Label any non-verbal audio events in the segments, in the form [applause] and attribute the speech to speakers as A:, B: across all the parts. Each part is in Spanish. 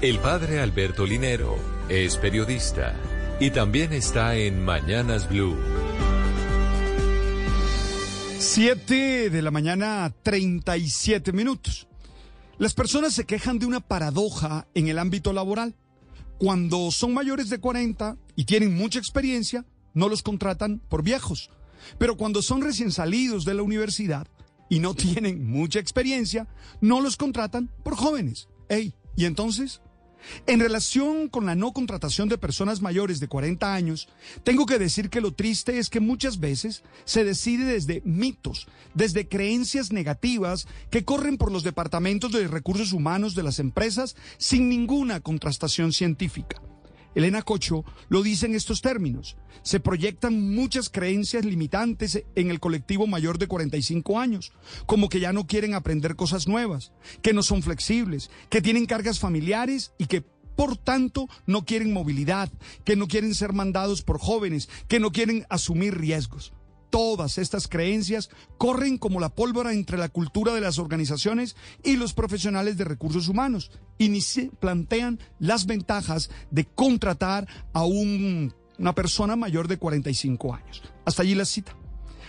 A: El padre Alberto Linero es periodista y también está en Mañanas Blue.
B: 7 de la mañana, 37 minutos. Las personas se quejan de una paradoja en el ámbito laboral. Cuando son mayores de 40 y tienen mucha experiencia, no los contratan por viejos. Pero cuando son recién salidos de la universidad y no [laughs] tienen mucha experiencia, no los contratan por jóvenes. Ey, ¿y entonces? En relación con la no contratación de personas mayores de 40 años, tengo que decir que lo triste es que muchas veces se decide desde mitos, desde creencias negativas que corren por los departamentos de recursos humanos de las empresas sin ninguna contrastación científica. Elena Cocho lo dice en estos términos. Se proyectan muchas creencias limitantes en el colectivo mayor de 45 años, como que ya no quieren aprender cosas nuevas, que no son flexibles, que tienen cargas familiares y que por tanto no quieren movilidad, que no quieren ser mandados por jóvenes, que no quieren asumir riesgos. Todas estas creencias corren como la pólvora entre la cultura de las organizaciones y los profesionales de recursos humanos y ni se plantean las ventajas de contratar a una persona mayor de 45 años. Hasta allí la cita.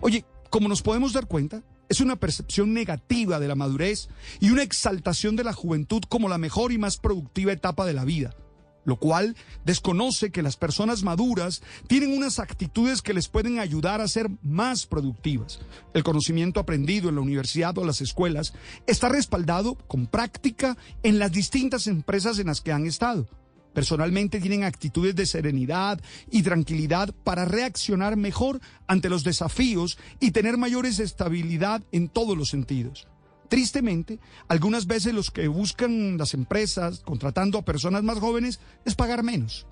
B: Oye, como nos podemos dar cuenta, es una percepción negativa de la madurez y una exaltación de la juventud como la mejor y más productiva etapa de la vida lo cual desconoce que las personas maduras tienen unas actitudes que les pueden ayudar a ser más productivas. El conocimiento aprendido en la universidad o las escuelas está respaldado con práctica en las distintas empresas en las que han estado. Personalmente tienen actitudes de serenidad y tranquilidad para reaccionar mejor ante los desafíos y tener mayores estabilidad en todos los sentidos. Tristemente, algunas veces los que buscan las empresas contratando a personas más jóvenes es pagar menos.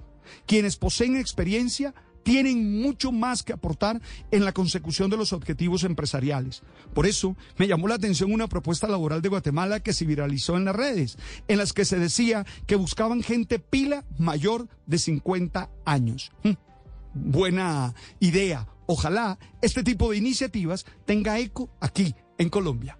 B: Quienes poseen experiencia tienen mucho más que aportar en la consecución de los objetivos empresariales. Por eso me llamó la atención una propuesta laboral de Guatemala que se viralizó en las redes, en las que se decía que buscaban gente pila mayor de 50 años. Hm, buena idea. Ojalá este tipo de iniciativas tenga eco aquí, en Colombia.